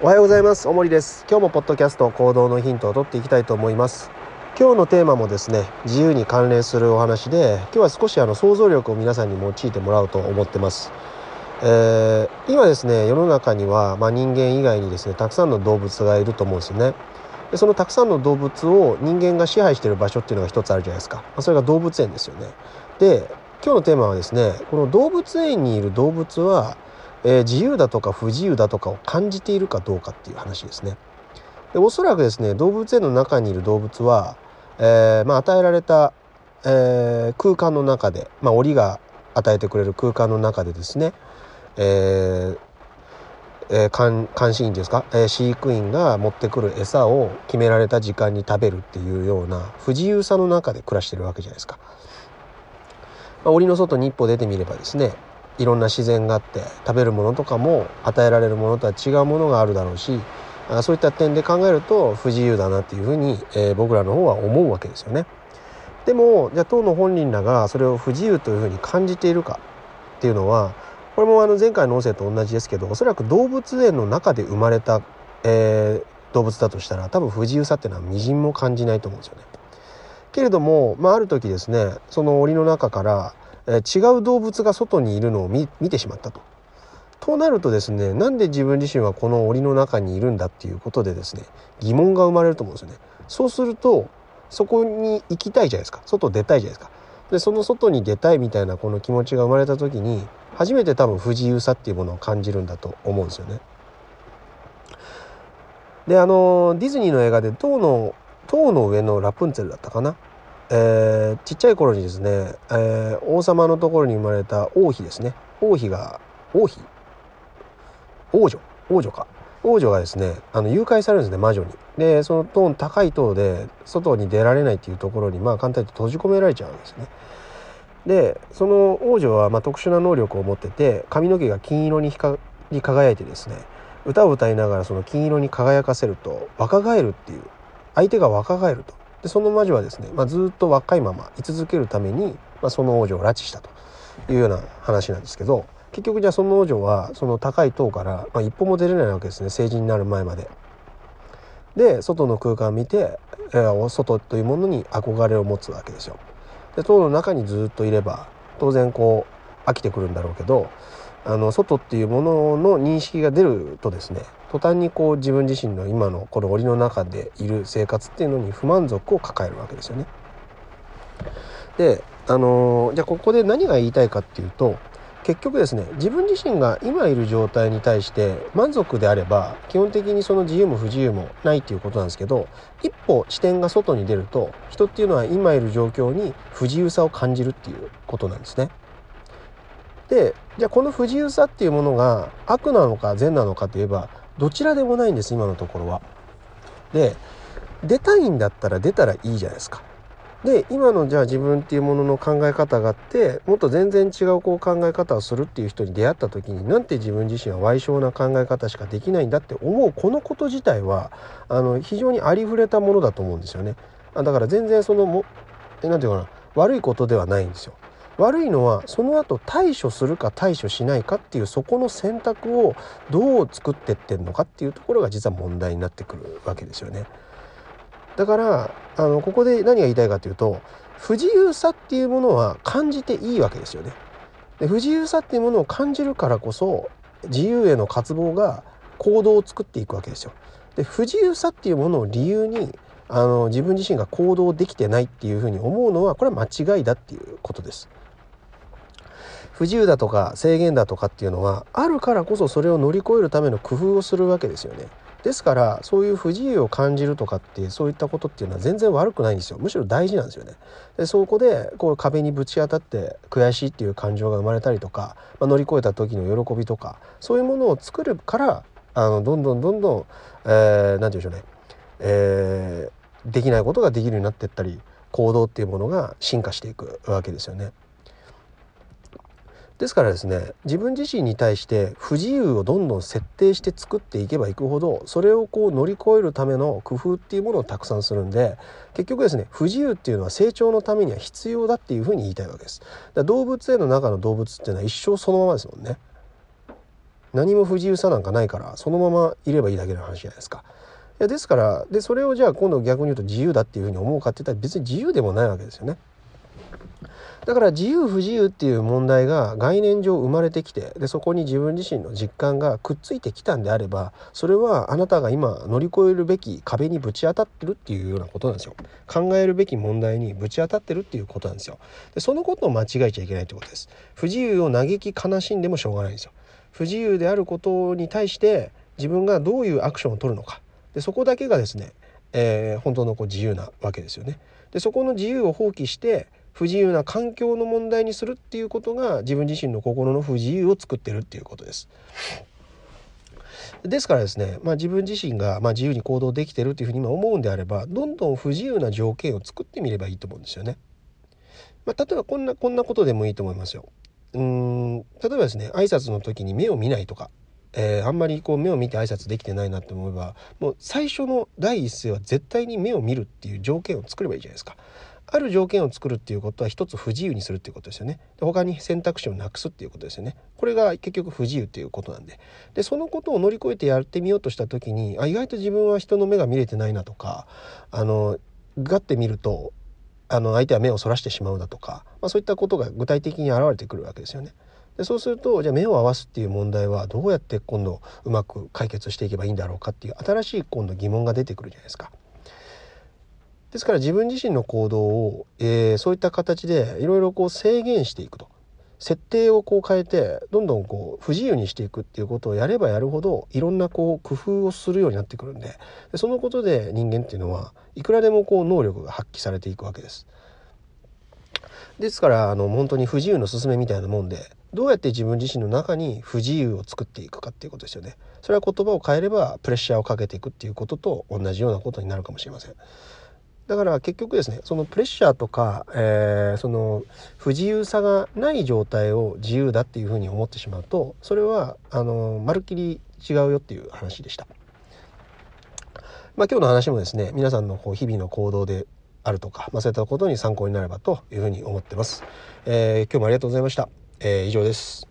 おはようございます。おもりです。今日もポッドキャスト行動のヒントを取っていきたいと思います。今日のテーマもですね自由に関連するお話で今日は少しあの想像力を皆さんに用いてもらおうと思ってます。えー、今ですね世の中には、まあ、人間以外にですねたくさんの動物がいると思うんですよね。でそのたくさんの動物を人間が支配している場所っていうのが一つあるじゃないですか、まあ、それが動物園ですよね。で今日のテーマはですねこの動物園にいる動物はえー、自由だとか不自由だとかを感じているかどうかっていう話ですね。でおそらくですね動物園の中にいる動物は、えーまあ、与えられた、えー、空間の中で、まあ、檻が与えてくれる空間の中でですね、えーえー、監監視員ですか、えー、飼育員が持ってくる餌を決められた時間に食べるっていうような不自由さの中で暮らしてるわけじゃないですか。まあ、檻の外に一歩出てみればですねいろんな自然があって食べるものとかも与えられるものとは違うものがあるだろうしそういった点で考えると不自由だなっていうふうに、えー、僕らの方は思うわけですよね。でもじゃあ当の本人らがそれを不自由というふうに感じているかっていうのはこれもあの前回の音声と同じですけどおそらく動物園の中で生まれた、えー、動物だとしたら多分不自由さっていうのはみじんも感じないと思うんですよね。けれども、まあ、ある時ですねその檻の中からえ違う動物が外にいるのを見てしまったと。となるとですねなんで自分自身はこの檻の中にいるんだっていうことでですね疑問が生まれると思うんですよね。そうするとそこに行きたいじゃないですか外出たいじゃないですか。でその外に出たいみたいなこの気持ちが生まれた時に初めて多分不自由さっていうものを感じるんだと思うんですよね。であのディズニーの映画で塔の塔の上のラプンツェルだったかなえー、ちっちゃい頃にですね、えー、王様のところに生まれた王妃ですね。王妃が王妃？王女？王女か。王女がですねあの誘拐されるんですね魔女に。でそのトーン高い塔で外に出られないっていうところにまあ簡単に閉じ込められちゃうんですね。でその王女はまあ特殊な能力を持ってて髪の毛が金色に光り輝いてですね歌を歌いながらその金色に輝かせると若返るっていう相手が若返ると。でその魔女はですね、まあ、ずっと若いまま居続けるために、まあ、その王女を拉致したというような話なんですけど結局じゃあその王女はその高い塔から、まあ、一歩も出れないわけですね成人になる前まで。で外の空間を見て、えー、外というものに憧れを持つわけですよ。で塔の中にずっといれば当然こう飽きてくるんだろうけどあの外っていうものの認識が出るとですね途端にこう自分自身の今のこの檻の中でいる生活っていうのに不満足を抱えるわけですよね。であの、じゃあここで何が言いたいかっていうと結局ですね自分自身が今いる状態に対して満足であれば基本的にその自由も不自由もないっていうことなんですけど一歩視点が外に出ると人っていうのは今いる状況に不自由さを感じるっていうことなんですね。でじゃあこの不自由さっていうものが悪なのか善なのかといえばどちらでもないんです今のところは。で出たいんだったら出たらいいじゃないですか。で今のじゃあ自分っていうものの考え方があってもっと全然違うこう考え方をするっていう人に出会った時になんて自分自身は賠償な考え方しかできないんだって思うこのこと自体はあの非常にありふれたものだと思うんですよね。だから全然そのも何て言うかな悪いことではないんですよ。悪いのはその後対処するか対処しないかっていうそこの選択をどう作ってってんのかっていうところが実は問題になってくるわけですよね。だからあのここで何が言いたいかというと不自由さっていうものは感じていいわけですよね。で不自由さっていうものを感じるからこそ自由への渇望が行動を作っていくわけですよ。で不自由さっていうものを理由にあの自分自身が行動できてないっていうふうに思うのはこれは間違いだっていうことです。不自由だとか制限だとかっていうのはあるからこそそれを乗り越えるための工夫をするわけですよね。ですからそういう不自由を感じるとかってそういったことっていうのは全然悪くないんですよむしろ大事なんですよね。でそこでこう壁にぶち当たって悔しいっていう感情が生まれたりとか、まあ、乗り越えた時の喜びとかそういうものを作るからあのどんどんどんどん何、えー、て言うんでしょうね、えー、できないことができるようになってったり行動っていうものが進化していくわけですよね。ですからですね自分自身に対して不自由をどんどん設定して作っていけばいくほどそれをこう乗り越えるための工夫っていうものをたくさんするんで結局ですね不自由っていうのは成長のためには必要だっていうふうに言いたいわけです。だ動物園の中の動物っていうのは一生そのままですもんね。何も不自由さなんかないからそのままいればいいだけの話じゃないですか。いやですからでそれをじゃあ今度逆に言うと自由だっていうふうに思うかって言ったら別に自由でもないわけですよね。だから自由不自由っていう問題が概念上生まれてきてでそこに自分自身の実感がくっついてきたんであればそれはあなたが今乗り越えるべき壁にぶち当たってるっていうようなことなんですよ。考えるべき問題にぶち当たってるっていうことなんですよ。でそのことを間違えちゃいけないってことです。不自由を嘆き悲しんでもしょうがないんですよ。不自由であることに対して自分がどういうアクションを取るのか。でそこだけがですね、えー、本当のこう自由なわけですよね。でそこの自由を放棄して不自由な環境の問題にするっていうことが自分自身の心の不自由を作ってるっていうことです。ですからですね、まあ、自分自身がま自由に行動できてるというふうに今思うんであればどんどん不自由な条件を作ってみればいいと思うんですよね。まあ、例えばこんなこんなことでもいいと思いますよ。うん例えばですね挨拶の時に目を見ないとか、えー、あんまりこう目を見て挨拶できてないなって思えばもう最初の第一声は絶対に目を見るっていう条件を作ればいいじゃないですか。ある条件を作るっていうことは一つ不自由にするっていうことですよねで他に選択肢をなくすっていうことですよねこれが結局不自由っていうことなんででそのことを乗り越えてやってみようとした時にあ意外と自分は人の目が見れてないなとかあのガッて見るとあの相手は目をそらしてしまうだとか、まあ、そういったことが具体的に現れてくるわけですよね。でそうするとじゃあ目を合わすっていう問題はどうやって今度うまく解決していけばいいんだろうかっていう新しい今度疑問が出てくるじゃないですか。ですから自分自身の行動を、えー、そういった形でいろいろこう制限していくと設定をこう変えてどんどんこう不自由にしていくっていうことをやればやるほどいろんなこう工夫をするようになってくるんででそのことで人間っていうのはいくらでもこう能力が発揮されていくわけです。ですからあの本当に不自由の勧めみたいなもんでどうやって自分自身の中に不自由を作っていくかっていうことですよね。それは言葉を変えればプレッシャーをかけていくっていうことと同じようなことになるかもしれません。だから結局ですねそのプレッシャーとか、えー、その不自由さがない状態を自由だっていうふうに思ってしまうとそれはあのまるっきり違うよっていう話でした。まあ、今日の話もですね皆さんのこう日々の行動であるとか、まあ、そういったことに参考になればというふうに思ってます。えー、今日もありがとうございました。えー、以上です。